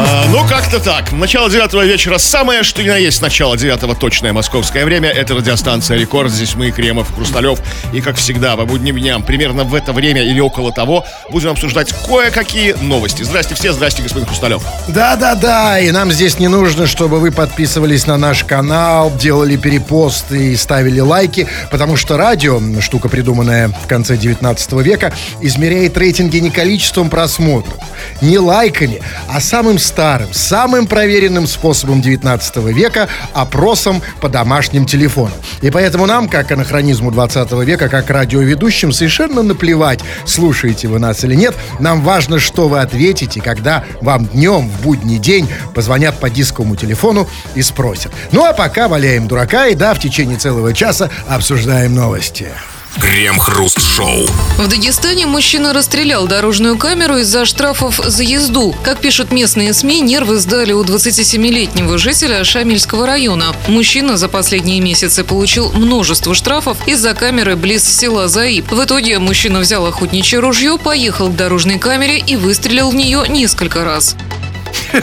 А, ну, как-то так. Начало девятого вечера самое, что ни на есть начало девятого точное московское время. Это радиостанция «Рекорд». Здесь мы, Кремов, Хрусталев. И, как всегда, по будним дням, примерно в это время или около того, будем обсуждать кое-какие новости. Здрасте все, здрасте, господин Хрусталев. Да-да-да, и нам здесь не нужно, чтобы вы подписывались на наш канал, делали перепосты и ставили лайки, потому что радио, штука придуманная в конце 19 века, измеряет рейтинги не количеством просмотров, не лайками, а самым старым, самым проверенным способом 19 века – опросом по домашним телефонам. И поэтому нам, как анахронизму 20 века, как радиоведущим, совершенно наплевать, слушаете вы нас или нет. Нам важно, что вы ответите, когда вам днем в будний день позвонят по дисковому телефону и спросят. Ну а пока валяем дурака и да, в течение целого часа обсуждаем новости. Крем-хруст-шоу. В Дагестане мужчина расстрелял дорожную камеру из-за штрафов за езду. Как пишут местные СМИ, нервы сдали у 27-летнего жителя Шамильского района. Мужчина за последние месяцы получил множество штрафов из-за камеры близ села Заиб. В итоге мужчина взял охотничье ружье, поехал к дорожной камере и выстрелил в нее несколько раз.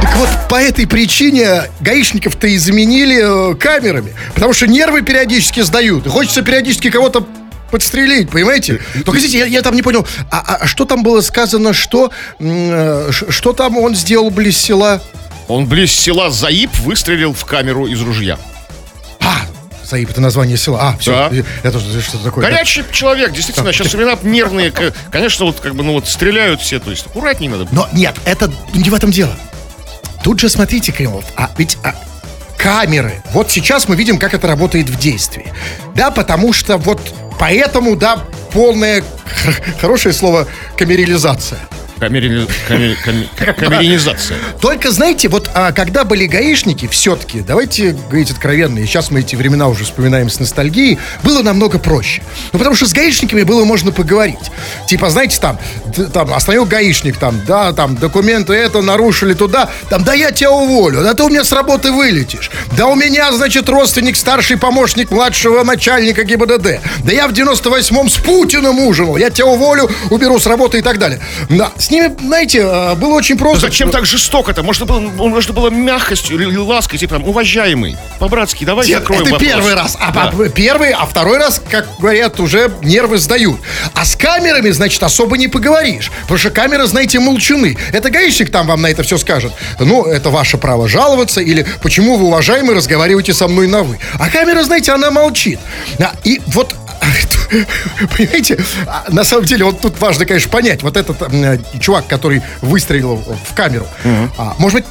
Так вот, по этой причине гаишников-то и заменили э, камерами. Потому что нервы периодически сдают. Хочется периодически кого-то подстрелить, понимаете? Только, извините, я, я там не понял, а, а- а что там было сказано, что, э, что там он сделал близ села? Он близ села Заиб выстрелил в камеру из ружья. Заиб, это название села. А, все, Да. это что- такое? Горячий человек, действительно, сейчас времена нервные. Конечно, вот как бы, ну вот стреляют все, то есть аккуратнее надо. Но нет, это не в этом дело. Тут же смотрите, Кремов, а ведь а, камеры. Вот сейчас мы видим, как это работает в действии. Да, потому что вот поэтому, да, полная, х- хорошее слово, камерализация. Камери- камери- каме- Камеринизация. Только, знаете, вот а, когда были гаишники, все-таки, давайте говорить откровенно, и сейчас мы эти времена уже вспоминаем с ностальгией, было намного проще. Ну, потому что с гаишниками было можно поговорить. Типа, знаете, там, там остановил гаишник, там, да, там, документы это нарушили туда, там, да я тебя уволю, да ты у меня с работы вылетишь, да у меня, значит, родственник, старший помощник младшего начальника ГИБДД, да я в 98-м с Путиным ужинал, я тебя уволю, уберу с работы и так далее. Да, с ними, знаете, а, было очень просто. зачем так жестоко-то? Можно было, можно было мягкостью или лаской, типа там, уважаемый, по-братски, давай Нет, закроем это вопрос. первый раз. А Да. по- первый, а второй раз, как говорят, уже нервы сдают. А с камерами, значит, особо не поговоришь. Потому что камеры, знаете, молчуны. Это гаишник там вам на это все скажет. Ну, это ваше право жаловаться. Или почему вы, уважаемый, разговариваете со мной на вы. А камера, знаете, она молчит. А, И вот Понимаете, а, на самом деле, вот тут важно, конечно, понять, вот этот э, чувак, который выстрелил в камеру, а, может быть,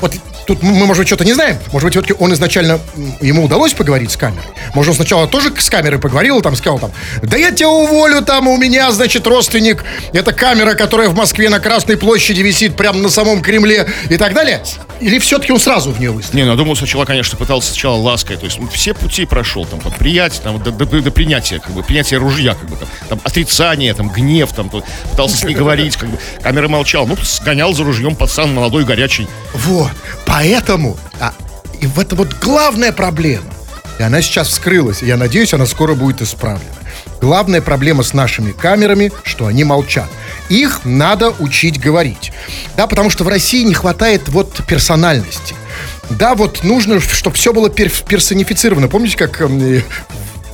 вот тут мы, может быть, что-то не знаем. Может быть, все-таки он изначально, ему удалось поговорить с камерой. Может, он сначала тоже с камерой поговорил, там, сказал там, да я тебя уволю, там, у меня, значит, родственник, это камера, которая в Москве на Красной площади висит прямо на самом Кремле и так далее. Или все-таки он сразу в нее выстрелил? Не, ну, я думаю, сначала, конечно, пытался сначала лаской, то есть ну, все пути прошел, там, от приятия, там, до, до- до принятия, как бы, принятия ружья, как бы, там, там, отрицание, там, гнев, там, то- пытался с ней говорить, как бы, камера молчал, ну, сгонял за ружьем пацан молодой, горячий. Вот. Поэтому, а, и в это вот главная проблема. И она сейчас вскрылась, и я надеюсь, она скоро будет исправлена. Главная проблема с нашими камерами, что они молчат. Их надо учить говорить. Да, потому что в России не хватает вот персональности. Да, вот нужно, чтобы все было пер- персонифицировано. Помните, как эм,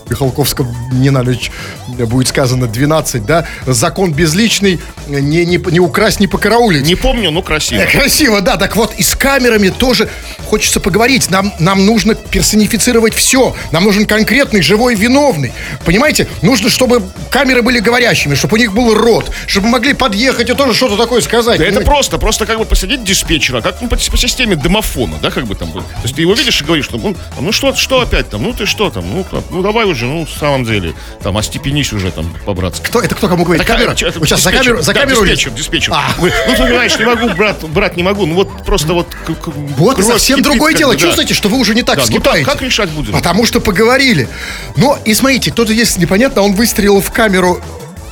Михалковском не на ночь будет сказано 12, да? Закон безличный, не, не, не украсть, не покараулить. Не помню, но красиво. Э, Красиво, да. Так вот, и с камерами тоже хочется поговорить. Нам, нам нужно персонифицировать все. Нам нужен конкретный, живой виновный. Понимаете? Нужно, чтобы камеры были говорящими, чтобы у них был рот, чтобы могли подъехать и тоже что-то такое сказать. Да это понимаете? просто, просто как бы посадить диспетчера, как ну, по, по системе домофона, да, как бы там. было. То есть ты его видишь и говоришь, ну, ну что, что опять там, ну ты что там, ну, ну давай уже, ну, в самом деле, там, остепенись уже там по-братски. Кто, это кто кому говорит? Такая, камера? это Вот сейчас за камеру, за Да, камеру диспетчер, диспетчер. А. Вы- ну, ты понимаешь, не могу, брат, брат, не могу. Ну, вот просто вот... к- Вот совсем кипит, другое дело. да. Чувствуете, что вы уже не так Да, ну вскипаете? так, как решать будем? Потому что поговорили. Но, и смотрите, кто-то, если непонятно, он выстрелил в камеру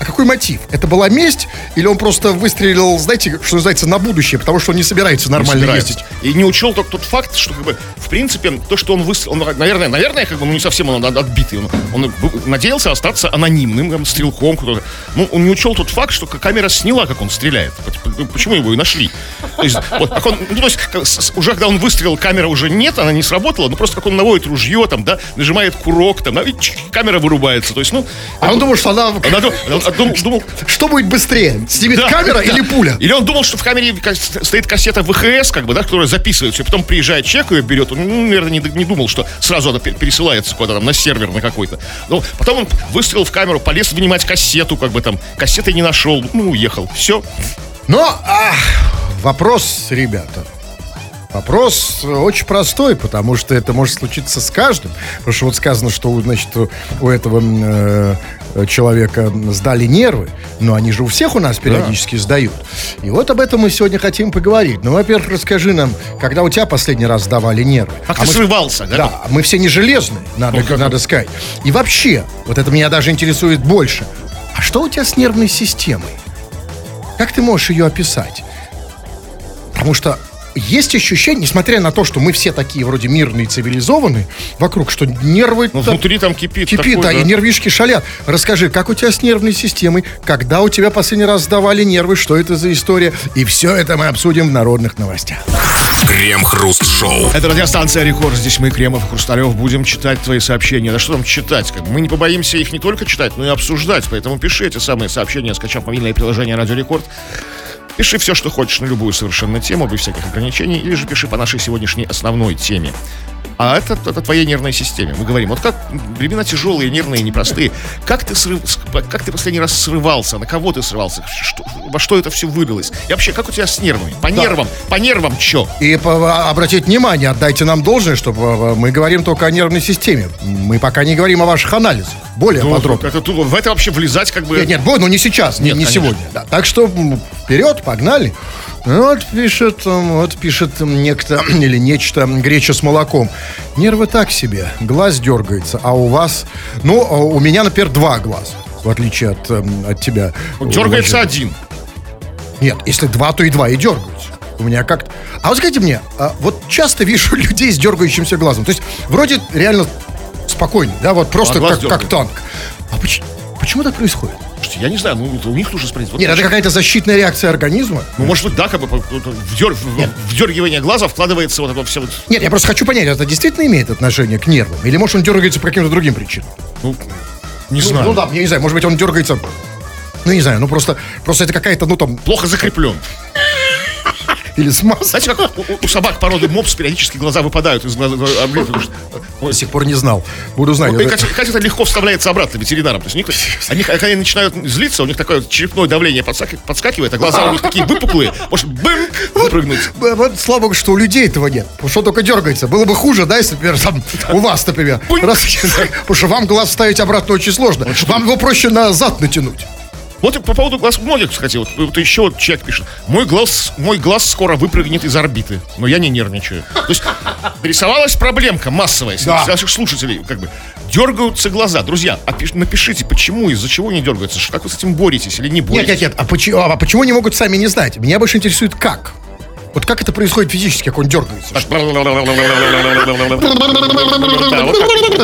какой мотив? Это была месть? Или он просто выстрелил, знаете, что называется, на будущее, потому что он не собирается не нормально собирается. ездить? И не учел только тот факт, что, как бы, в принципе, то, что он выстрелил, он, наверное, наверное, как бы, ну, не совсем он от- отбитый, он, он надеялся остаться анонимным, там, стрелком, кто-то. Ну, он не учел тот факт, что камера сняла, как он стреляет. П- Почему его и нашли? То есть, вот, как он, ну, то есть, уже когда он выстрелил, камера уже нет, она не сработала, ну, просто как он наводит ружье, там, да, нажимает курок, там, да, и камера вырубается. То есть, ну, А он думал, что она... он дум- думал, Что будет быстрее? Снимет да, камера да. или пуля? Или он думал, что в камере стоит кассета ВХС, как бы, да, которая записывает все, потом приезжает человек ее берет. Он, ну, наверное, не, не думал, что сразу она пе- пересылается куда-то там на сервер на какой-то. Ну, потом он выстрелил в камеру, полез вынимать кассету, как бы там, кассеты не нашел, ну, уехал. Все. Но ах, вопрос, ребята. Вопрос очень простой, потому что это может случиться с каждым. Потому что вот сказано, что значит, у- этого э, человека сдали нервы, но они же у всех у нас периодически сдают. И вот об этом мы сегодня хотим поговорить. Ну, во-первых, расскажи нам, когда у тебя последний раз сдавали нервы? Как А ты мы- срывался, да? Да, мы все не железные, надо, как надо сказать. И вообще, вот это меня даже интересует больше. А что у тебя с нервной системой? Как ты можешь ее описать? Потому что есть ощущение, несмотря на то, что мы все такие вроде мирные, цивилизованные, вокруг, что нервы... Ну, там внутри там кипит. Кипит, такой, да, и нервишки шалят. Расскажи, как у тебя с нервной системой, когда у тебя последний раз сдавали нервы, что это за история, и все это мы обсудим в народных новостях. Крем-хруст-шоу. Это радиостанция Рекорд. Здесь мы, Кремов и Хрусталев, будем читать твои сообщения. Да что там читать? Мы не побоимся их не только читать, но и обсуждать. Поэтому пиши эти самые сообщения, скачав мобильное приложение Радио Рекорд. Пиши все, что хочешь на любую совершенно тему, без всяких ограничений, или же пиши по нашей сегодняшней основной теме. А это, это твоей нервной системе. Мы говорим, вот как времена тяжелые, нервные, непростые. Как ты, срыв, как ты последний раз срывался? На кого ты срывался? Что- во что это все вылилось? И вообще, как у тебя с нервами? По нервам, по нервам чё? И по- обратите внимание, отдайте нам должное, что э, мы говорим только о нервной системе. Мы пока не говорим о ваших анализах. Более Ну, подробно. это в это вообще влезать как бы... Нет, нет, ну не сейчас, не, Нет, не конечно. сегодня. Да, так что вперед, погнали. Вот пишет, вот пишет некто или нечто греча с молоком. Нервы так себе, глаз дергается, а у вас, ну, а у меня, например, два глаза, в отличие от, м, от тебя. Дергается уважаемый. один. Нет, если два, то и два и дергаются. У меня как-то... А вот скажите мне, а вот часто вижу людей с дергающимся глазом. То есть вроде реально спокойный, да, вот просто А как, как танк. А поч- почему так происходит? Слушайте, я не знаю, ну у них нужно спросить. Вот Нет, это какая-то защитная реакция организма. Ну, может быть, да, как бы по- по- в, дер- в- вдергивание глаза вкладывается вот это все вот... Нет, я просто хочу понять, это действительно имеет отношение к нервам? Или может он дергается по каким-то другим причинам? Ну, не Ну, знаю. Ну, да, я не знаю, может быть он дергается... Ну, не знаю, ну просто, просто это какая-то, ну там, Плохо закреплен. Или смазка. Знаете, как у, у собак породы мопс периодически глаза выпадают из глаза. э, До сих пор не знал. Буду знать. И, кстати, это легко вставляется обратно ветеринарам. То есть них, они, когда они начинают злиться, у них такое черепное давление подскак- подскакивает, а глаза у них такие выпуклые. Может, бым, выпрыгнуть. Б- Вот слава богу, что у людей этого нет. Что только дергается. Было бы хуже, да, если, например, там, у вас, например. Раз- потому что вам глаз ставить обратно очень сложно. Вам его проще назад натянуть. Вот по поводу глаз многих, кстати, вот, вот еще вот человек пишет. Мой глаз, мой глаз скоро выпрыгнет из орбиты, но я не нервничаю. То есть рисовалась проблемка массовая Да. наших слушателей, как бы дергаются глаза. Друзья, опиш- напишите, почему, из-за чего не дергаются, как вы с этим боретесь или не Нет, боретесь. нет, нет. А почему, а почему не могут сами не знать? Меня больше интересует, как. Вот как это происходит физически, как он дергается?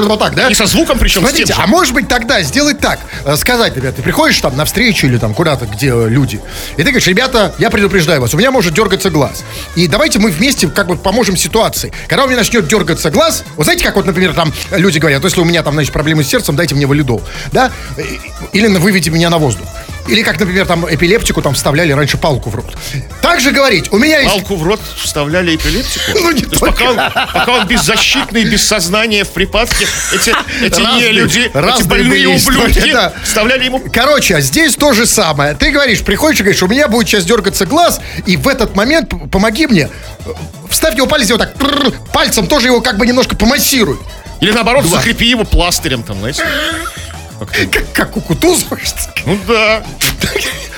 Вот так. Да? И со звуком причем Смотрите, а может быть тогда сделать так, э, сказать, ребят, ты приходишь там на встречу или там куда-то, где э, люди, и ты говоришь, ребята, я предупреждаю вас, у меня может дергаться глаз. И давайте мы вместе как бы поможем ситуации. Когда у меня начнет дергаться глаз, вот знаете, как вот, например, там люди говорят, если у меня там, значит, проблемы с сердцем, дайте мне валидол, да? Э, Или выведите меня на воздух. Или как, например, там эпилептику там вставляли раньше палку в рот. Так же говорить, у меня есть... Палку в рот вставляли эпилептику. Ну, не То есть пока, он, пока он беззащитный, без сознания, в припадке, эти, эти Разные- люди, эти разные больные были истории, ублюдки да. вставляли ему Короче, а здесь то же самое. Ты говоришь, приходишь и говоришь, у меня будет сейчас дергаться глаз, и в этот момент помоги мне. Вставь его палец, его так пальцем тоже его как бы немножко помассируй. Или наоборот, Глаз. закрепи его пластырем там, знаете. Как, как у Кутузова. что? Ну да.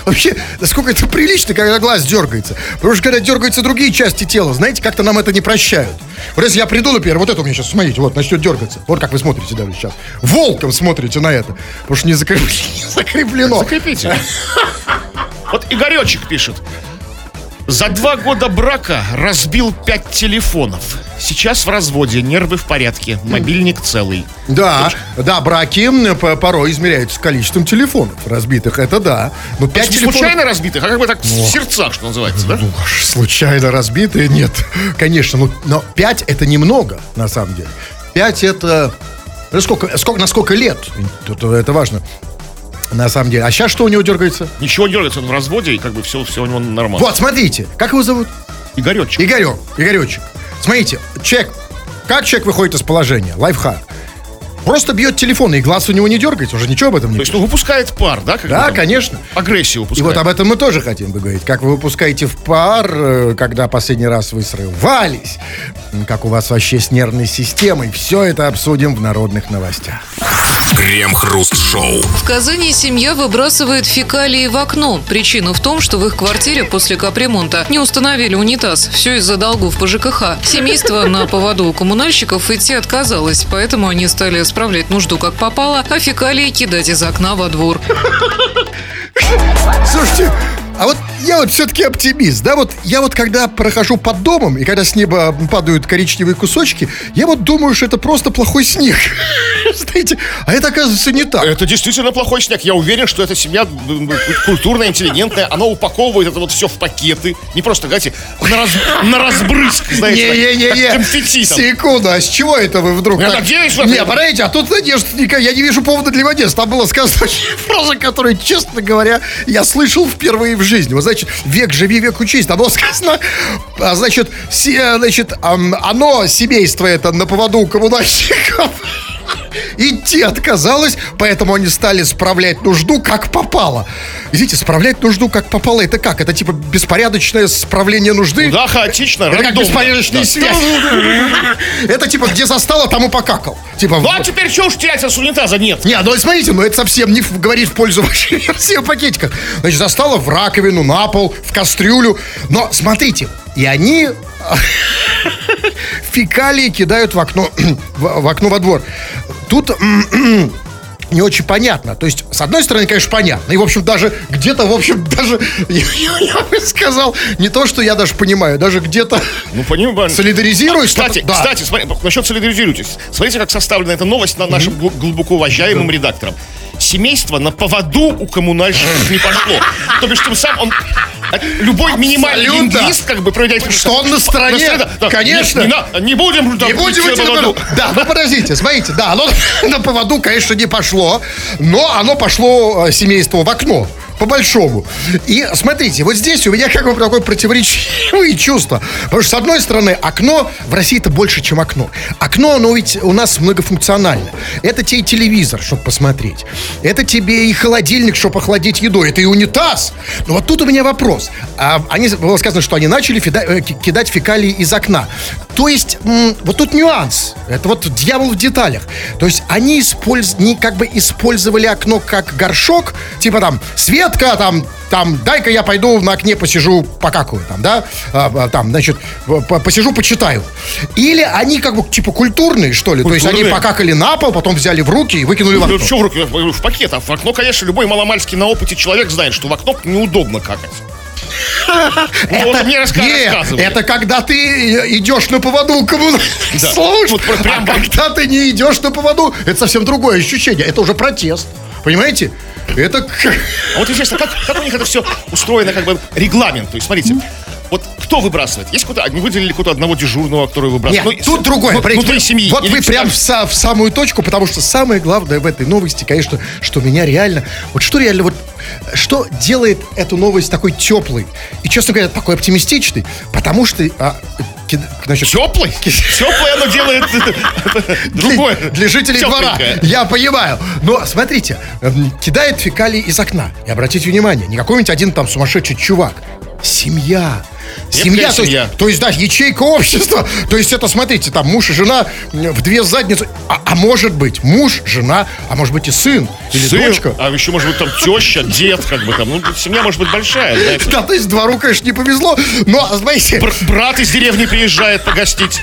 Вообще, насколько это прилично, когда глаз дергается. Потому что когда дергаются другие части тела, знаете, как-то нам это не прощают. Вот если я приду, например, вот это у меня сейчас, смотрите, вот, начнет дергаться. Вот как вы смотрите даже сейчас. Волком смотрите на это. Потому что не закреплено. Не закреплено. Закрепите. Вот Игоречек пишет. За два года брака разбил пять телефонов. Сейчас в разводе, нервы в порядке, мобильник целый. Да, да, браки порой измеряются количеством телефонов разбитых, это да. Но пять есть телефонов... случайно разбитых, а как бы так в сердцах, что называется, да? Ну, случайно разбитые, нет. Конечно, ну, но 5 это немного, на самом деле. 5 это... ну, Сколько, сколько, на сколько лет? Это, это важно. На самом деле. А сейчас что у него дергается? Ничего не дергается, он в разводе, и как бы все, все у него нормально. Вот, смотрите. Как его зовут? Игоречек. Игорек. Игоречек. Смотрите, человек... Как человек выходит из положения? Лайфхак. Просто бьет телефон, и глаз у него не дергается. Уже ничего об этом не То есть, ну, выпускает пар, да? бы Да, там конечно. Агрессию И выпускает. вот об этом мы тоже хотим поговорить. Как вы выпускаете в пар, э, когда последний раз вы срывались, как у вас вообще с нервной системой. Все это обсудим в народных новостях. Крем-хруст-шоу. В Казани семья выбрасывает фекалии в окно. Причина в том, что в их квартире после капремонта не установили унитаз. Все из-за долгов по ЖКХ. Семейство на поводу у коммунальщиков идти отказалось, поэтому они стали справлять нужду как попало, а фекалии кидать из окна во двор. Слушайте, а вот я вот все-таки оптимист, да, вот я вот когда прохожу под домом, и когда с неба падают коричневые кусочки, я вот думаю, что это просто плохой снег. Знаете, а это оказывается не так. Это действительно плохой снег. Я уверен, что эта семья культурная, интеллигентная. Она упаковывает это вот все в пакеты. Не просто, знаете, на, раз- на разбрызг, знаете, как Не-не-не-не. конфетти там. Секунду, а с чего это вы вдруг? Я так- надеюсь, что- Не, подождите, а тут надежда никакая. Я не вижу повода для надежд. Там была сказана фраза, которую, честно говоря, я слышал впервые в жизни. Вот, значит, век живи, век учись. Там было сказано, а, значит, се- значит, оно, семейство это на поводу у коммунальщиков идти отказалось, поэтому они стали справлять нужду как попало. Извините, справлять нужду как попало, это как? Это типа беспорядочное справление нужды? Да, хаотично, Это как рандомно. беспорядочная Да. связь. Это типа где застало, там и покакал. Типа. Ну, а теперь что уж терять, а с унитаза нет? Не, ну смотрите, ну это совсем не говорит в пользу вашей версии о пакетиках. Значит, застало в раковину, на пол, в кастрюлю. Но смотрите, и они фекалии кидают в окно, в, окно во двор. Тут не очень понятно. То есть, с одной стороны, конечно, понятно. И, в общем, даже где-то, в общем, даже, я, я бы сказал, не то, что я даже понимаю, даже где-то Ну, понимаю. солидаризируюсь. Кстати, да. кстати, смотри, насчет солидаризируйтесь. Смотрите, как составлена эта новость на нашим гл- глубоко уважаемым редактором. Семейство на поводу у коммунальщиков не пошло. То бишь, тем самым он... Любой минимальный Абсолютно. лингвист, как бы, проводя... Что он на стороне, да, конечно. Не, не на- не будем... Не будем идти на поводу. Да, ну подождите, смотрите, да, оно на поводу, конечно, не пошло, но оно пошло э, семейству в окно. По большому. И смотрите, вот здесь у меня как бы такое противоречивые чувства. Потому что, с одной стороны, окно в России это больше, чем окно. Окно, оно ведь у нас многофункционально. Это тебе и телевизор, чтобы посмотреть. Это тебе и холодильник, чтобы охладить еду. Это и унитаз. Но вот тут у меня вопрос. А, они, было сказано, что они начали фида- э, ки- кидать фекалии из окна. То есть, вот тут нюанс. Это вот дьявол в деталях. То есть, они использ... не как бы использовали окно как горшок, типа там, Светка, там, там, дай-ка я пойду на окне посижу, покакаю, там, да, А, а, там, значит, по- посижу, почитаю. Или они как бы, типа, культурные, что ли? То есть, они Культурные. покакали на пол, потом взяли в руки и выкинули в Ну, окно. что в руки? В пакет. А в окно, конечно, любой маломальский на опыте человек знает, что в окно неудобно какать. Ну, вот мне Нет, это когда ты э, идешь на поводу у коммунальных Да. служб, Вот пр- прям а когда ты не идешь на поводу, это совсем другое ощущение. Это уже протест. Понимаете? Это... А вот интересно, как, как у них это все устроено, как бы регламент? То есть, смотрите, вот кто выбрасывает? Есть какой-то, они выделили какого-то одного дежурного, который выбрасывает? Нет, Ну, тут другое. ну, Смотрите, Внутри семьи. Вот вы прям в, са- в самую точку, потому что самое главное в этой новости, конечно, что меня реально... Вот что реально вот... Что делает эту новость такой теплой и, честно говоря, такой оптимистичной? Потому что... а, значит, Теплый? Теплый оно делает другое. Для, для жителей двора. Тепленькое. Я понимаю. Но смотрите, эм, кидает фекалии из окна. И обратите внимание, не какой-нибудь один там сумасшедший чувак. Семья. Семья, то есть, семья. то есть, да, ячейка общества. То есть это, смотрите, там муж и жена в две задницы. А, а может быть муж, жена, а может быть и сын или Сын, дочка. А еще, может быть, там теща, дед, как бы там. Ну, семья может быть большая, знаете. Да, то есть двору, конечно, не повезло, но, знаете, Бр- брат из деревни приезжает погостить.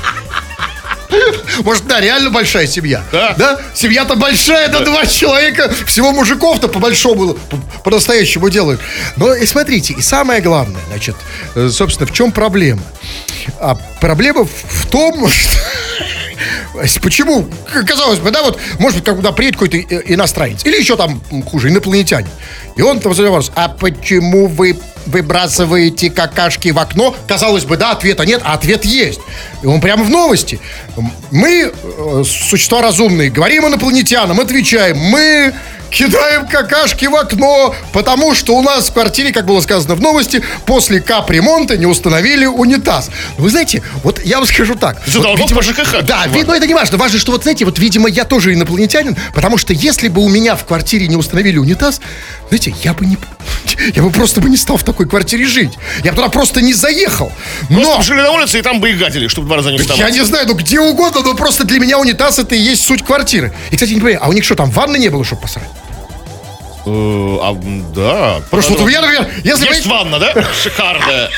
может, да, реально большая семья. Да. Семья-то большая, это два человека. Всего мужиков-то по большому, по- по-настоящему делают. Но и смотрите, и самое главное, значит, э, собственно, в чем проблема? А проблема в том, что... Почему? Казалось бы, да, вот, может быть, когда приедет какой-то э, иностранец, или еще там хуже, инопланетянин, и он там задает вопрос, а почему вы выбрасываете какашки в окно? Казалось бы, да, ответа нет, а ответ есть. И он прямо в новости. Мы, э, существа разумные, говорим инопланетянам, отвечаем, мы кидаем какашки в окно, потому что у нас в квартире, как было сказано в новости, после капремонта не установили унитаз. Вы знаете, вот я вам скажу так. За вот, видимо, по ЖКХ. Да, Ладно. ви- но это не важно. Важно, что вот знаете, вот, видимо, я тоже инопланетянин, потому что если бы у меня в квартире не установили унитаз, знаете, я бы не... Я бы просто бы не стал в такой квартире жить. Я бы туда просто не заехал. Но... Просто жили на улице и там бы и гадили, чтобы два раза не Я вставать. не знаю, ну где угодно, но просто для меня унитаз это и есть суть квартиры. И, кстати, не понимаю, а у них что, там ванны не было, чтобы посрать? Э, а, да. Что вот у меня, например, если Есть бы... ванна, да? Шикарная.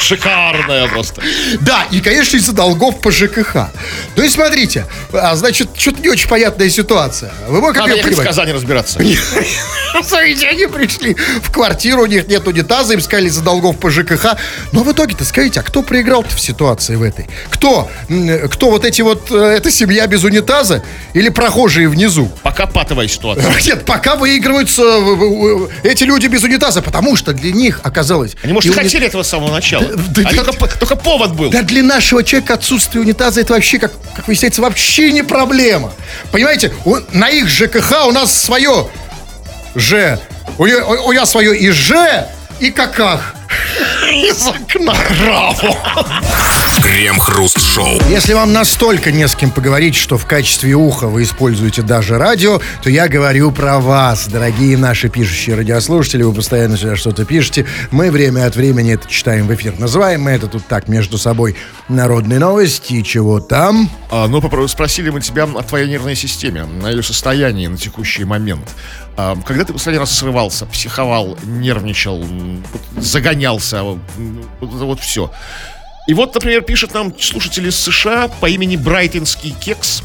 Шикарная просто. Да, и, конечно, из-за долгов по ЖКХ. Ну и смотрите, а, значит, что-то не очень понятная ситуация. Вы можете Надо ехать в понимать? Казань разбираться. Смотрите, они пришли в квартиру, у них нет унитаза, им сказали из-за долгов по ЖКХ. Но в итоге-то скажите, а кто проиграл-то в ситуации в этой? Кто? Кто вот эти вот, э, эта семья без унитаза или прохожие внизу? Пока патовая ситуация. Нет, пока выигрываются э, эти люди без унитаза, потому что для них оказалось... Они, может, и и уни- хотели этого с самого начала. да А ведь- только, п- только повод был. Да для нашего человека отсутствие унитаза это вообще, как, как выясняется, вообще не проблема. Понимаете, у- на их ЖКХ у нас свое Ж. У, у, у я свое и Ж, и каках. Из окна. Браво. Крем-хруст-шоу. Если вам настолько не с кем поговорить, что в качестве уха вы используете даже радио, то я говорю про вас, дорогие наши пишущие радиослушатели. Вы постоянно сюда что-то пишете. Мы время от времени это читаем в эфир. Называем мы это тут так между собой народные новости. Чего там? А, ну, спросили мы тебя о твоей нервной системе, на ее состоянии на текущий момент. А, когда ты последний раз срывался, психовал, нервничал, загонялся, м, вот это вот все. И вот, например, пишет нам слушатель из США по имени Брайтонский Кекс.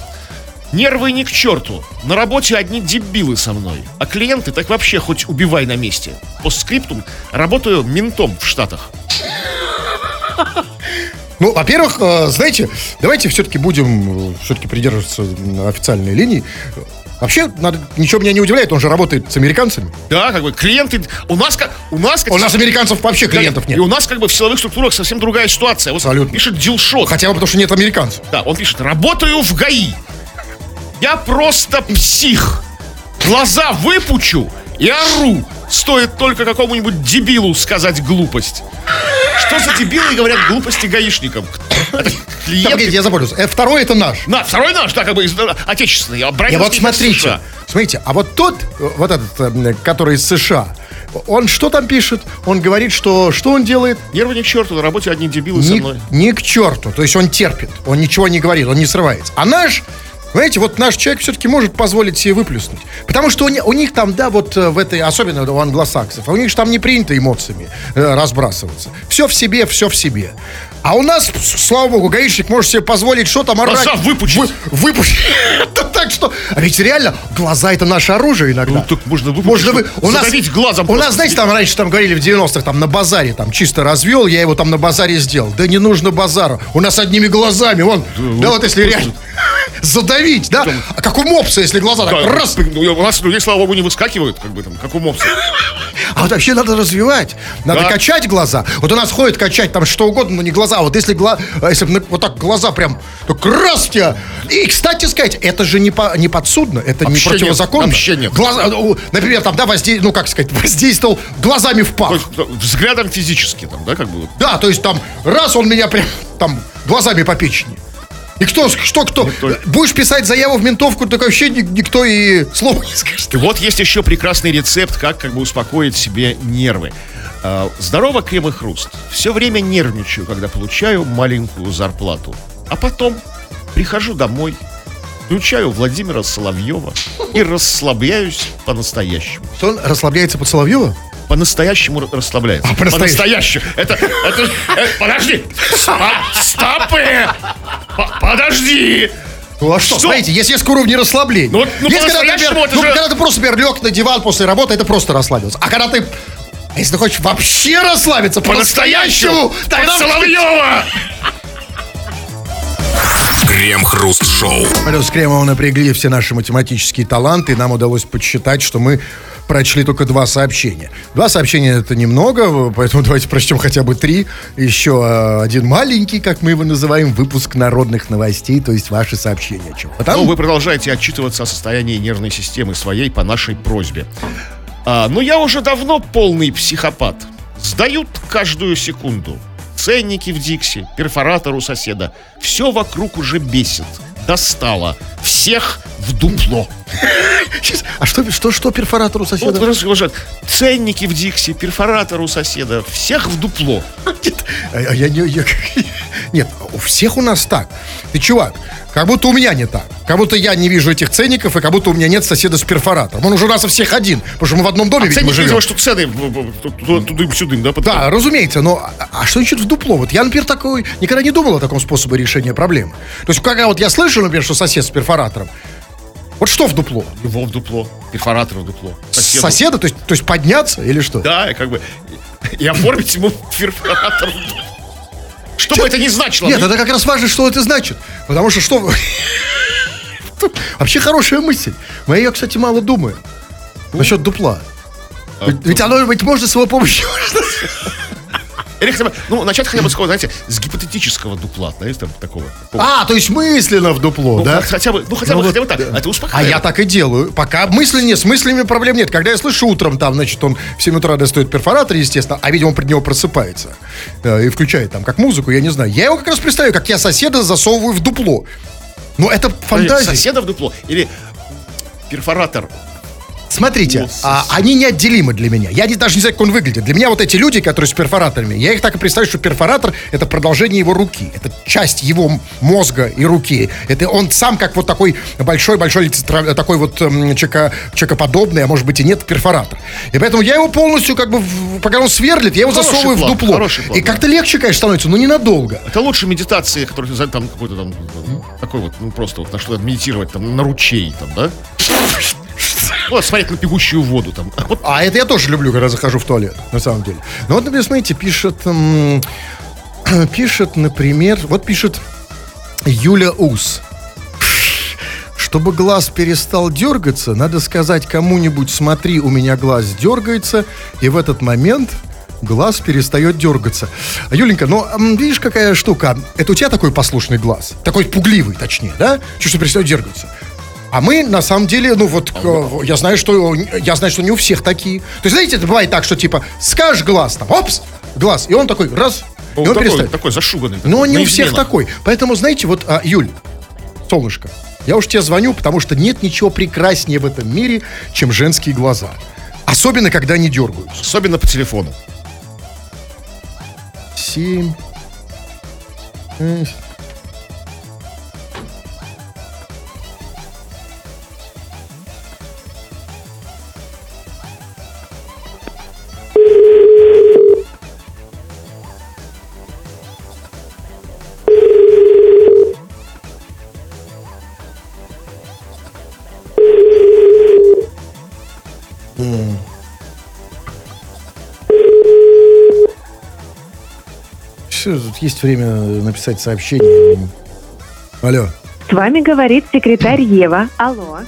Нервы ни к черту. На работе одни дебилы со мной. А клиенты так вообще хоть убивай на месте. По скриптум работаю ментом в Штатах. Ну, во-первых, э, знаете, давайте все-таки будем все-таки придерживаться официальной линии. Вообще, надо, ничего меня не удивляет, он же работает с американцами. Да, как бы клиенты... У нас как... У нас как... У нас американцев вообще клиентов И нет. у нас как бы в силовых структурах совсем другая ситуация. Вот Абсолютно. пишет Дилшот. Хотя бы потому, что нет американцев. Да, он пишет, работаю в ГАИ. Я просто псих. Глаза выпучу и ору. Стоит только какому-нибудь дебилу сказать глупость. Что за дебилы говорят глупости гаишникам? Клиенты. погодите, я запомнил. Э, Второй это наш. На, второй наш, да, как бы э, отечественный. А Брайтонский вот смотрите, США. смотрите, а вот тот, э, вот этот, который из США, он что там пишет? Он говорит, что что он делает? Нервы ни к черту, на работе одни дебилы со Ни, мной. ни к черту. То есть он терпит, он ничего не говорит, он не срывается. А наш, знаете, вот наш человек все-таки может позволить себе выплюснуть. Потому что у, у них там, да, вот э, в этой, особенно у англосаксов, а у них же там не принято эмоциями э, разбрасываться. Все в себе, все в себе. А у нас, слава богу, гаишник может себе позволить что там орать. Глаза выпучить. Вы- выпучить. Так что... А ведь реально, глаза это наше оружие иногда. Ну, так можно выпучить, Можно вы... У нас, глазом у нас, знаете, там раньше там говорили в 90-х, там на базаре, там чисто развел, я его там на базаре сделал. Да не нужно базару. У нас одними глазами, вон. Да, вот если реально задавить, да? А как у мопса, если глаза так Да, раз. ну, У нас людей, слава богу, не выскакивают, как бы там, как у мопса. А вот вообще надо развивать. Надо Да. качать глаза. Вот у нас ходит качать там что угодно, но не глаза. А Вот если, гла... а если вот так глаза прям, так раз в тебя. И, кстати сказать, это же не, по... не подсудно, это не нет, противозаконно. вообще нет. Глаза, ну, например, там, да, возде... ну, как сказать, воздействовал глазами в пах. То есть, Взглядом физически там, да, как бы. Да, то есть там раз он меня прям там глазами по печени. И кто, что, кто? Никто. Будешь писать заяву в ментовку, так вообще ни- никто и слова не скажет. И вот есть еще прекрасный рецепт, как как бы успокоить себе нервы. А, Здорово, Крем и Хруст. Все время нервничаю, когда получаю маленькую зарплату. А потом прихожу домой, включаю Владимира Соловьева и расслабляюсь по-настоящему. Он расслабляется под Соловьева? По-настоящему расслабляется. А, по-настоящему? Это, это, э, подожди. Стоп, стопы. По- Подожди. Ну а что, Что? смотрите, есть несколько уровней расслабления. Ну вот, ну, есть, когда, например, это ну, же- когда ты просто, например, лег на диван после работы, это просто расслабился. А когда ты... А если ты хочешь вообще расслабиться По-настоящему. Под тогда... Соловьева. Крем-хруст-шоу. Алло, с Кремовым напрягли все наши математические таланты, и нам удалось подсчитать, что мы прочли только два сообщения. Два сообщения это немного, поэтому давайте прочтем хотя бы три. Еще э, один маленький, как мы его называем, выпуск народных новостей, то есть ваши сообщения. Чего там? Ну, вы продолжаете отчитываться о состоянии нервной системы своей по нашей просьбе. А, ну, я уже давно полный психопат. Сдают каждую секунду. Ценники в Дикси, перфоратор у соседа. Все вокруг уже бесит. Достало. Всех в дупло. А что, что, что перфоратору Вот соседа? говорят, ценники в Дикси, перфоратор у соседа. Всех в дупло. Нет, а я не... я- нет, у всех у нас так. Ты, чувак, как будто у меня не так. Как будто я не вижу этих ценников, и как будто у меня нет соседа с перфоратором. Он уже у нас у всех один, потому что мы в одном доме, видимо, Ценники, живем. видимо, что цены в- в- тудым-сюдым, да? под- Да, разумеется, но а, а что значит в дупло? Вот я, например, такой, никогда не думал о таком способе решения проблемы. То есть, когда вот я слышу, например, что сосед с перфоратором, вот что в дупло? Его в дупло, перфоратор в дупло. Соседу. Соседа? То есть, то есть подняться или что? Да, как бы и оформить ему перфоратор. Что бы это ни значило. Нет, ну, это как раз важно, что это значит. Потому что что... Вообще хорошая мысль. Мы ее, кстати, мало думаем. Насчет дупла. Ведь, ведь оно, ведь можно с его помощью... Или хотя бы, ну, начать хотя бы с какого, знаете, с гипотетического дупла, знаете, там такого. А, то есть мысленно в дупло, Ну, да? хотя бы, ну, хотя бы, Ну, хотя бы вот, так. да. Это А успокаивает. я так и делаю. Пока мысли нет, с мыслями проблем нет. Когда я слышу утром, там, значит, он в 7 утра достает перфоратор, естественно, а, видимо, он пред него просыпается э, и включает там, как музыку, я не знаю. Я его как раз представляю, как я соседа засовываю в дупло. Ну, это фантазия. Соседа в дупло или перфоратор. Смотрите, О, а, они неотделимы для меня. Я не, даже не знаю, как он выглядит. Для меня вот эти люди, которые с перфораторами, я их так и представляю, что перфоратор — это продолжение его руки. Это часть его мозга и руки. Это он сам как вот такой большой-большой, такой вот эм, человека, человекоподобный, а может быть и нет, перфоратор. И поэтому я его полностью как бы, пока он сверлит, я его Хороший засовываю план, в дупло. план, и как-то легче, конечно, становится, но ненадолго. Это лучше медитации, которые там какой-то там ну, такой вот, ну просто вот на что медитировать там на ручей там, да? Вот, смотреть на бегущую воду там. Вот А это я тоже люблю, когда захожу в туалет, на самом деле. Ну вот, например, смотрите, пишет, пишет, например, вот пишет Юля Ус. Чтобы глаз перестал дергаться, надо сказать кому-нибудь, смотри, у меня глаз дергается, и в этот момент глаз перестает дергаться. А, Юленька, ну, видишь, какая штука? Это у тебя такой послушный глаз, такой пугливый, точнее, да? Чуть что перестает дергаться. А мы, на самом деле, ну вот, э, я знаю, что я знаю, что не у всех такие. То есть, знаете, это бывает так, что типа, скажешь глаз там, опс, глаз, и он такой, раз, и он он такой, перестает. такой зашуганный. Но он не у всех такой. Поэтому, знаете, вот, а, Юль, солнышко, я уж тебе звоню, потому что нет ничего прекраснее в этом мире, чем женские глаза. Особенно, когда они дергаются. Особенно по телефону. Семь. Что, тут есть время написать сообщение. Алло, С вами говорит секретарь Ева. Алло.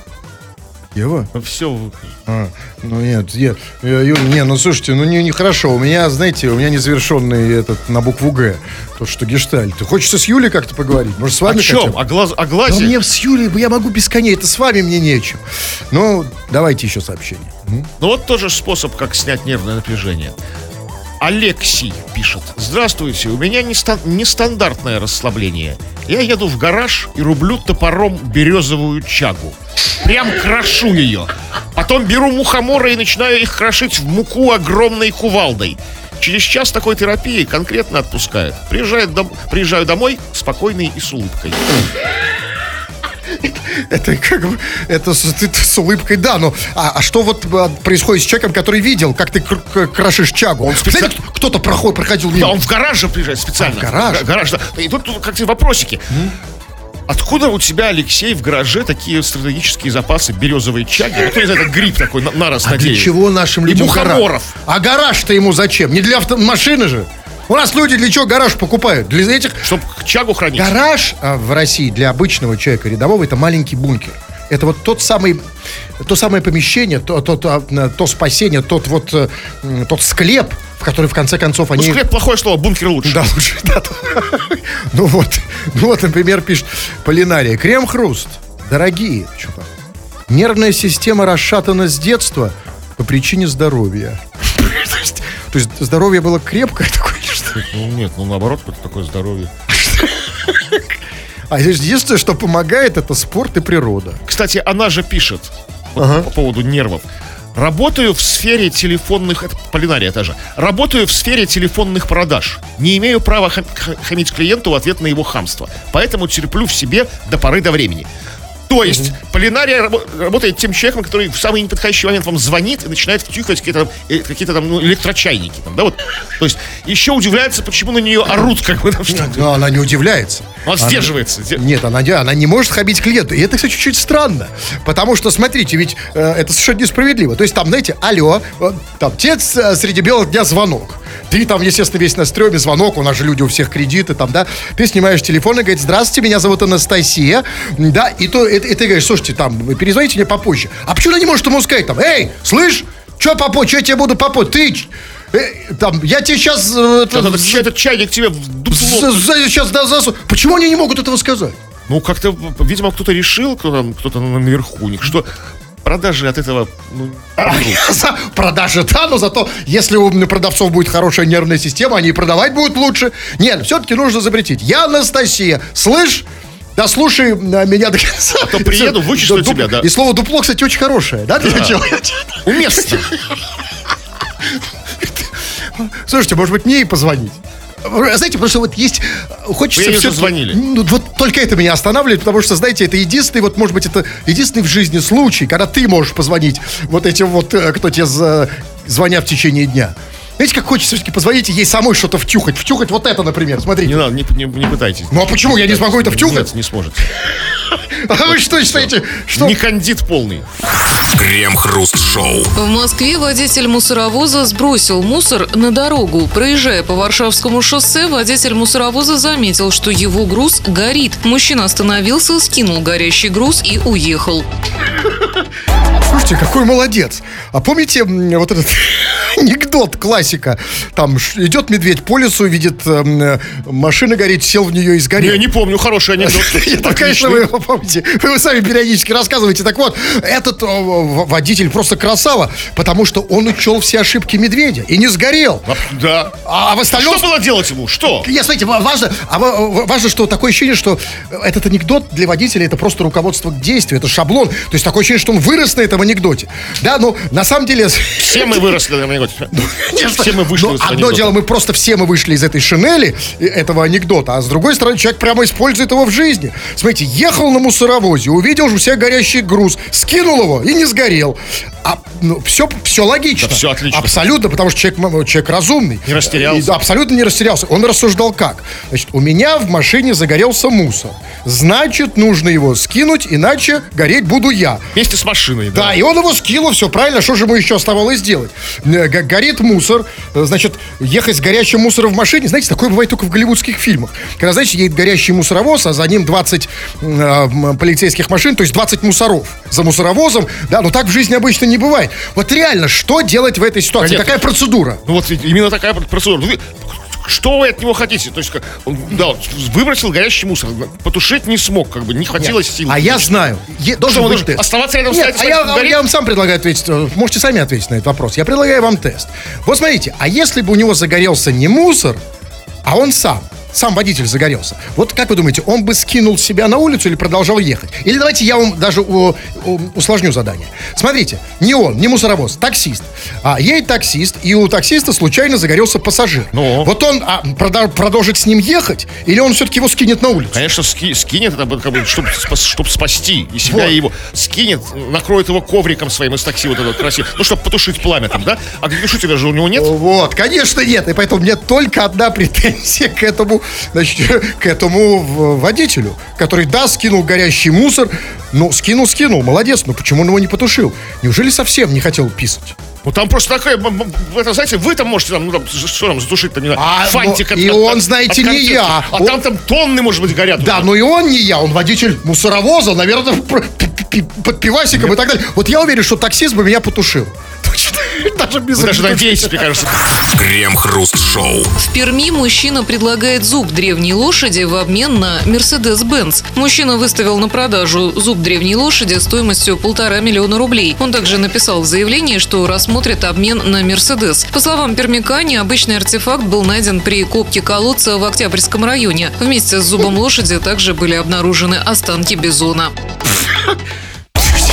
Ева? Все, А, ну нет, нет, э, Юля, не, ну слушайте, ну не, нехорошо. У меня, знаете, у меня незавершенный этот на букву Г. То, что гештальт. Хочется с Юлей как-то поговорить? Может, с о вами хотя чем? бы? О, глаз, о Да глазе? мне с Юлей я могу без коней, это с вами мне нечем. Ну, давайте еще сообщение. Ну вот тоже способ, как снять нервное напряжение. Алексей пишет. Здравствуйте, у меня неста- нестандартное расслабление. Я еду в гараж и рублю топором березовую чагу. Прям крошу ее. Потом беру мухоморы и начинаю их крошить в муку огромной кувалдой. Через час такой терапии конкретно отпускает. Приезжает дом, приезжаю домой спокойный и с улыбкой. Это как бы, это с, ты- с улыбкой, да, но а, а что вот а, происходит с человеком, который видел, как ты крошишь чагу? Он специ- Знаете, кто- кто-то проход, проходил Да, мимо. он в гараж же приезжает специально. А, в гараж? Га- гараж, да. И тут, тут как-то вопросики. Откуда у тебя, Алексей, в гараже такие стратегические запасы березовой чаги? Вот, не знаю, это гриб такой, на- нарос на А для дереве. чего нашим И людям гараж? мухоморов. А гараж-то ему зачем? Не для авто- машины же. У нас люди для чего гараж покупают? Для этих... Чтобы чагу хранить. Гараж а, в России для обычного человека рядового это маленький бункер. Это вот тот самый, то самое помещение, то, то, то, а, то спасение, тот вот э, тот склеп, в который в конце концов Ну, они... склеп плохое слово, бункер лучше. Да, лучше, да. Ну вот, ну вот, например, пишет Полинария. Крем-хруст. Дорогие. Что там? Нервная система расшатана с детства по причине здоровья. То есть- здоровье было крепкое такое? Ну, нет, ну наоборот, это такое здоровье. А единственное, что помогает, это спорт и природа. Кстати, она же пишет вот по поводу нервов. Работаю в сфере телефонных... Это полинария тоже. Работаю в сфере телефонных продаж. Не имею права хам- хамить клиенту в ответ на его хамство. Поэтому терплю в себе до поры до времени. То есть, полинария рабо- работает тем человеком, который в самый неподходящий момент вам звонит и начинает втюхать какие-то, там, э, какие-то там ну, электрочайники. Там, да, вот. То есть, еще удивляется, почему на нее орут, как бы там что Но она не удивляется. Он сдерживается. Де- Нет, она, не- она не может хабить клиенту. И это, кстати, чуть-чуть странно. Потому что, смотрите, ведь э, это совершенно несправедливо. То есть там, знаете, алло, э, там, тебе с- среди белого дня звонок. Ты там, естественно, весь на стреме, звонок, у нас же люди у всех кредиты, там, да. Ты снимаешь телефон и говоришь, здравствуйте, меня зовут Анастасия. Да, и, то, и, ты говоришь, слушайте, там, перезвоните мне попозже. А почему она не может ему сказать, там, эй, слышь, что попозже, что я тебе буду попозже? Ты, э, там, я тебе сейчас... Этот, этот- этот чайник тебе в дупло. сейчас да, засу- Почему они не могут этого сказать? Ну, как-то, видимо, кто-то решил, кто там, кто-то наверху у них, что продажи от этого, ну. За- Продажи, да, но зато, если у продавцов будет хорошая нервная система, они и продавать будут лучше. Нет, все-таки нужно запретить. Я Анастасия, слышь? Да слушай а, меня до конца. А то приеду, вычислю тебя, да. И слово дупло, кстати, очень хорошее, да, для человека? уместно. Слушайте, может быть, мне и позвонить? Знаете, потому что вот есть... Хочется Вы всё-таки- звонили? Ну, вот только это меня останавливает, потому что, знаете, это единственный, вот, может быть, это единственный в жизни случай, когда ты можешь позвонить вот этим вот, э, кто тебе за- звонят в течение дня. Знаете, как хочется все-таки позвонить и ей самой что-то втюхать. Втюхать вот это, например, Не смотрите. надо, не, не- не пытайтесь. Ну а почему? Я не смогу это втюхать? Нет, не сможете. А вы что считаете? Что? Не кандид полный. Крем-хруст-шоу. В Москве водитель мусоровоза сбросил мусор на дорогу. Проезжая по Варшавскому шоссе, водитель мусоровоза заметил, что его груз горит. Мужчина остановился, скинул горящий груз и уехал. Слушайте, какой молодец. А помните вот этот анекдот, классика? Там идет медведь по лесу, видит м, э, машина горит, сел в нее и сгорел. Я не помню, хороший анекдот. Это, конечно, вы его помните. Вы его сами периодически рассказываете. Так вот, этот водитель просто красава, потому что он учел все ошибки медведя и не сгорел. Да. А в остальном... Что было делать ему? Что? Я, смотрите, ва- важно, а ва- ва- важно, что такое ощущение, что этот анекдот для водителя это просто руководство к действию, это шаблон. То есть такое ощущение, что он вырос на этом анекдоте. Да, ну, на самом деле... Все мы выросли на анекдоте. Все мы вышли Ну, из одно анекдота. дело, мы просто все мы вышли из этой шинели, э, этого анекдота, а с другой стороны, человек прямо использует его в жизни. Смотрите, ехал на мусоровозе, увидел у себя горящий груз, скинул его и не сгорел. А, ну, все, все логично. Да, всё отлично. Абсолютно, потому что человек, человек разумный. Не растерялся. И, да, абсолютно не растерялся. Он рассуждал как? Значит, у меня в машине загорелся мусор. Значит, нужно его скинуть, иначе гореть буду я. Вместе с машиной. Да, и он его скинул, все правильно, что же ему еще оставалось делать? Горит мусор, э, значит, ехать с горящим мусором в машине, знаете, такое бывает только в голливудских фильмах. Когда, знаете, едет горящий мусоровоз, а за ним 20 э, м, полицейских машин, то есть 20 мусоров за мусоровозом, да, но так в жизни обычно не бывает. Вот реально, что делать в этой ситуации? Понятно. Какая процедура? Ну вот именно такая процедура. Что вы от него хотите? То есть, как, он, да, он выбросил горящий мусор, потушить не смог, как бы не хватило сил. А я знаю. Е- должен Что, быть тест. оставаться рядом Нет, с а я, я вам сам предлагаю ответить. э, Можете сами ответить на этот вопрос. Я предлагаю вам тест. Вот смотрите, а если бы у него загорелся не мусор, а он сам? Сам водитель загорелся. Вот как вы думаете, он бы скинул себя на улицу или продолжал ехать? Или давайте я вам даже у- у- усложню задание. Смотрите, не он, не мусоровоз, таксист. А, едет таксист, и у таксиста случайно загорелся пассажир. Ну? Вот он а, прода- продолжит с ним ехать, или он все-таки его скинет на улицу? Конечно, ски- скинет, это как бы, чтобы, спасти и себя, Вот. и его. Скинет, накроет его ковриком своим из такси, вот этот красивый, ну, чтобы потушить пламя там, да? А глушителя же у него нет. Вот, конечно, нет. И поэтому мне только одна претензия к этому, значит, к этому водителю, который, да, скинул горящий мусор, ну, скинул, скинул, молодец, но почему он его не потушил? Неужели совсем не хотел писать? Ну, там просто такая, м- это, знаете, вы там можете, там, ну, там, что там, затушить, там, не знаю, А, фантик ну, от- и от- он, от- знаете, от не я. А Он- там, там тонны, может быть, горят. Да, уже. но и он не я, он водитель мусоровоза, наверное, под пивасиком и так далее. Вот я уверен, что таксист бы меня потушил. Даже без Вы даже надеетесь, мне кажется. Крем-хруст-шоу. В Перми мужчина предлагает зуб древней лошади в обмен на Mercedes-Benz. Мужчина выставил на продажу зуб древней лошади стоимостью полтора миллиона рублей. Он также написал в заявлении, что рассмотрит обмен на Mercedes. По словам пермяка, необычный артефакт был найден при копке колодца в Октябрьском районе. Вместе с зубом лошади также были обнаружены останки бизона.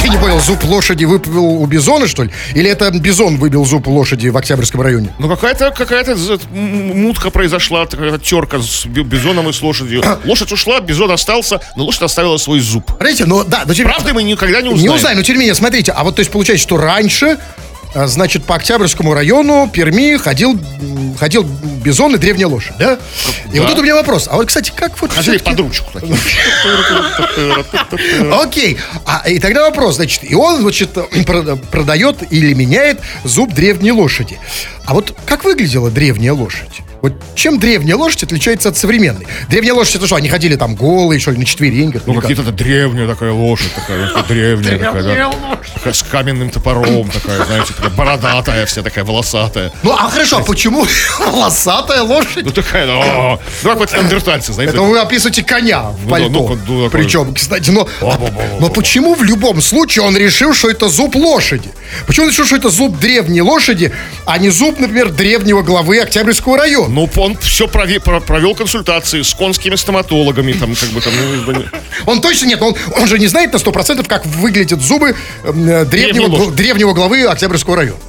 Я не понял, зуб лошади выпил у бизона, что ли? Или это бизон выбил зуб у лошади в Октябрьском районе? Ну, какая-то какая-то м- мутка произошла, такая терка с би- бизоном и с лошадью. Лошадь ушла, бизон остался, но лошадь оставила свой зуб. Знаете, ну да, но теперь- Правда, мы никогда не Не узнаем. узнаем, но тем не менее, смотрите, а вот то есть получается, что раньше, значит, по Октябрьскому району Перми ходил, ходил бизон и древняя лошадь, да? И вот тут у меня вопрос. А вот, кстати, как вот... Ходили всё-таки- под ручку. Окей. А, и тогда вопрос, значит, и он, значит, прода- продает или меняет зуб древней лошади. А вот как выглядела древняя лошадь? Вот чем древняя лошадь отличается от современной? Древняя лошадь, это что, они ходили там голые, что ли, на четвереньках? Ну, какие-то древняя такая лошадь, такая, такая древняя, такая, да. Такая с каменным топором, такая, знаете, такая бородатая вся, такая волосатая. Ну, а хорошо, а почему волосатая лошадь? Ну, такая, ну, ну, как вот неандертальцы, знаете. Это вы описываете коня в Ну пальто. ну, Причем, кстати, но, Ба-ба-ба-ба-ба. но почему в любом случае он решил, что это зуб лошади? Почему он решил, что это зуб древней лошади, а не зуб, например, древнего главы Октябрьского района? Ну, он все провел консультации с конскими стоматологами, там, как бы там, ну, Он точно нет, он, он же не знает на 100% как выглядят зубы эм, древнего, древнего главы Октябрьского района.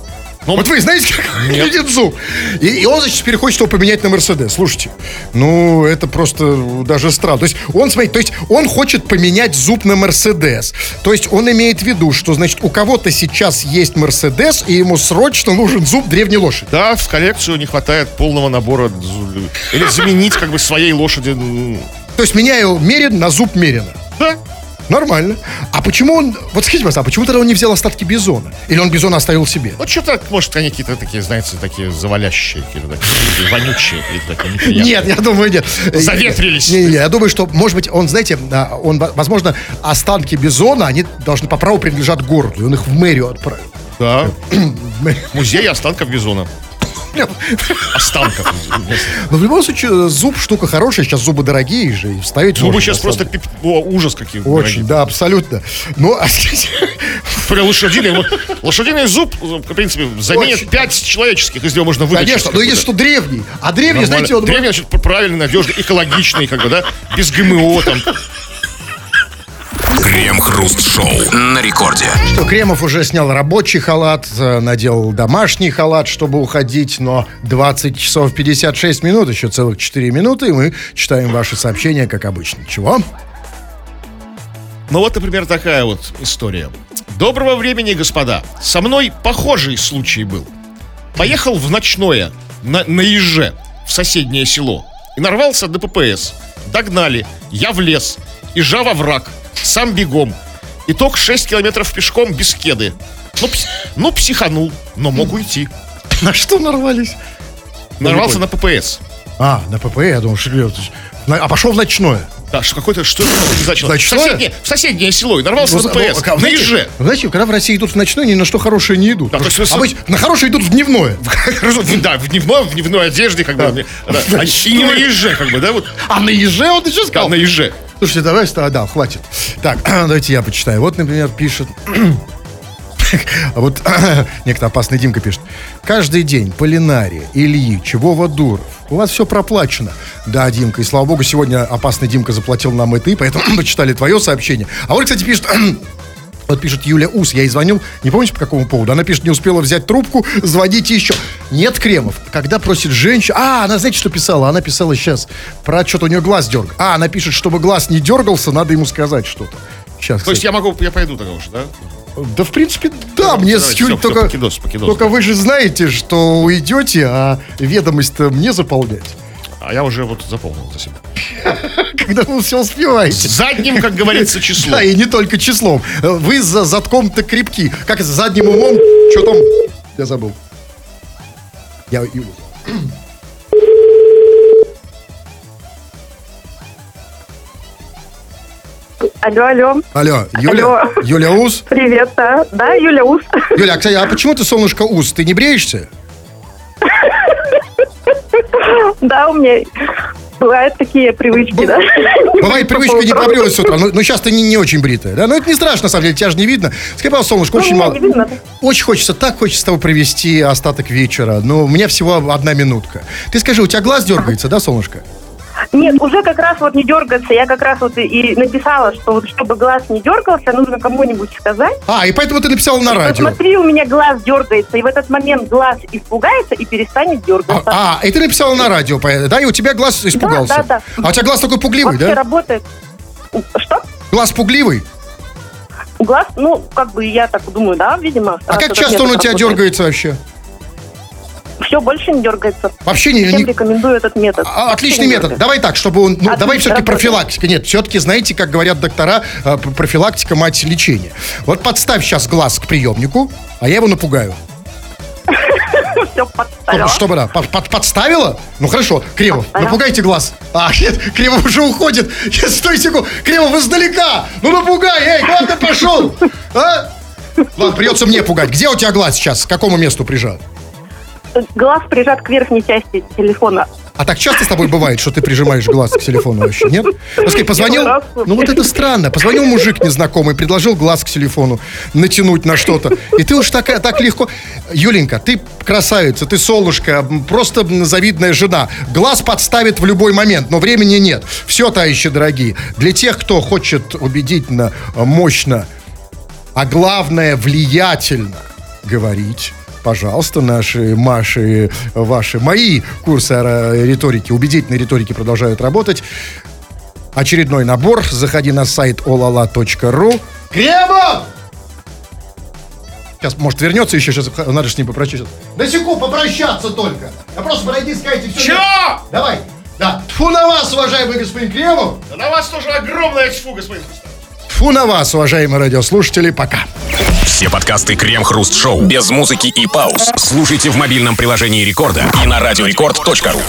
Ну, вот вы знаете, как выглядит зуб? И, и он, значит, теперь хочет его поменять на Мерседес. Слушайте, ну, это просто даже странно. То есть он, смотрите, то есть он хочет поменять зуб на Мерседес. То есть он имеет в виду, что, значит, у кого-то сейчас есть Мерседес, и ему срочно нужен зуб древней лошади. Да, в коллекцию не хватает полного набора. Или заменить как бы своей лошади. То есть меняю Мерин на зуб Мерина. Нормально. А почему он... Вот скажите, пожалуйста, а почему тогда он не взял остатки Бизона? Или он Бизона оставил себе? Вот что-то, может, они какие-то такие, знаете, такие завалящие, какие-то такие, вонючие, какие-то такие неприятные. Нет, я думаю, нет. Заветрились. Не, не, я думаю, что, может быть, он, знаете, он, во- возможно, останки Бизона, они должны по праву принадлежат городу, и он их в мэрию отправил. Да. Музей останков бизона. Останков. Но в любом случае, зуб штука хорошая, сейчас зубы дорогие же, и вставить Зубы сейчас просто ужас какие. Очень, да, абсолютно. Ну, а лошадиной, вот, лошадиный зуб, в принципе, заменит пять человеческих, из него можно вытащить. конечно, но да. что древний. А древний, знаете, он... Древний, значит, правильный, надежный, экологичный, как бы, да, без ГМО там. Крем-хруст-шоу на рекорде. Что Кремов уже снял рабочий халат, э, надел домашний халат, чтобы уходить, но 20 часов 56 минут, еще целых 4 минуты, и мы читаем ваши сообщения, как обычно. Чего? Ну вот, например, такая вот история. Доброго времени, господа. Со мной похожий случай был. Поехал в ночное, на, на еже, в соседнее село. И нарвался до ППС. Догнали. Я влез. Ежа во враг. Сам бегом. Итог 6 километров пешком без кеды. Ну, пс- ну, психанул, но мог уйти. На что нарвались? Нарвался на ППС. А, на ПП, я думал, что... А пошел в ночное. Да, что какой-то, что это значило? В Ночное? соседнее, в соседнее село и нарвался Ну, на ну, ППС. а, На еже. Знаете, когда в России идут в ночное, ни на что хорошее не идут. Да, есть вы- Обычно на хорошее идут в дневное. Да, в дневной, в дневной одежде, как бы. да. А И не на еже, как бы, да, вот. А на еже он еще Да, сказал? на еже. Слушайте, давай, да, да, хватит. Так, давайте я почитаю. Вот, например, пишет... А вот некто опасный Димка пишет. Каждый день Полинария, Ильич, Вова Дуров. У вас все проплачено. Да, Димка, и слава богу, сегодня опасный Димка заплатил нам и ты, поэтому мы читали твое сообщение. А вот, кстати, пишет... Вот пишет Юля Ус, я ей звонил, не помните по какому поводу? Она пишет, не успела взять трубку, звоните еще. Нет кремов. Когда просит женщина... А, она знаете, что писала? Она писала сейчас про что-то у нее глаз дерг. А, она пишет, чтобы глаз не дергался, надо ему сказать что-то. Сейчас, То есть я могу, я пойду тогда уже, да? да, в принципе, да, мне давайте, с всё, всё, только... покидос, покидос. Только вы же знаете, что уйдете, а ведомость-то мне заполнять. А я уже вот заполнил за себя. Когда вы все успеваете. Задним, как говорится, числом. Да, и не только числом. Вы за затком-то крепки. Как задним умом? Что там? Я забыл. Я. Алло, алло. Алло, Юля, Алло. Юля Ус? Привет, да. Да, Юля Ус. Юля, а, кстати, а почему ты, солнышко, Ус? Ты не бреешься? Да, у меня бывают такие привычки, да. Бывает привычка не побрилась с утра, но, но сейчас ты не, не очень бритая, да? Но это не страшно, на самом деле, тебя же не видно. Скажи, пожалуйста, солнышко, Ну, очень мало. видно. Очень хочется, так хочется с тобой провести остаток вечера. Но у меня всего одна минутка. Ты скажи, у тебя глаз дергается, да, солнышко? Нет, уже как раз вот не дергаться. Я как раз вот и- написала, что вот чтобы глаз не дергался, нужно кому-нибудь сказать. А, и поэтому ты написала на радио. Посмотри, у меня глаз дергается, и в этот момент глаз испугается и перестанет дергаться. А, а, и ты написала на радио, да, и у тебя глаз испугался. да, да. А у тебя глаз такой пугливый, Вообще да? работает. Что? Глаз пугливый. Глаз, ну, как бы я так думаю, да, видимо. А как часто он у тебя дергается вообще? Все больше не дергается. Вообще не... Всем рекомендую этот метод. А, Отличный метод. дергается. Давай так, чтобы он... Ну, Отлично, давай все-таки работает. профилактика. Нет, все-таки, знаете, как говорят доктора, э, профилактика мать лечения. Вот подставь сейчас глаз к приемнику, а я его напугаю. Все подставила. Чтобы, да, под- под- подставила? Ну хорошо, Кремов, Подставила. напугайте глаз. А, нет, Кремов уже уходит. Нет, стой секунду. Кремов издалека. Ну напугай, эй, куда ты пошел? А? Ладно, придется мне пугать. Где у тебя глаз сейчас? К какому месту прижат? Глаз прижат к верхней части телефона. А так часто с тобой бывает, что ты прижимаешь глаз к телефону вообще, нет? Ну, скажи, позвонил, ну вот это странно, позвонил мужик незнакомый, предложил глаз к телефону натянуть на что-то, и ты уж такая, так легко. Юленька, ты красавица, ты солнышко, просто завидная жена. Глаз подставит в любой момент, но времени нет. Все, товарищи дорогие, для тех, кто хочет убедительно, мощно, а главное, влиятельно говорить. Пожалуйста, наши, Маши, ваши, мои курсы риторики, убедительной риторики продолжают работать. Очередной набор. Заходи на сайт olala.ru. Кремов! Сейчас, может, вернется еще, сейчас надо же с ним попрощаться. Да секунду, попрощаться только. Да просто подойди, скажите все. Чё? Давай. Да. Тфу на вас, уважаемый господин Кремов. Да на вас тоже огромное тьфу, господин Хрусталев. Тфу на вас, уважаемые радиослушатели. Пока. Все подкасты Крем-Хруст Шоу без музыки и пауз. Слушайте в мобильном приложении Рекорда и на радиорекорд.ру.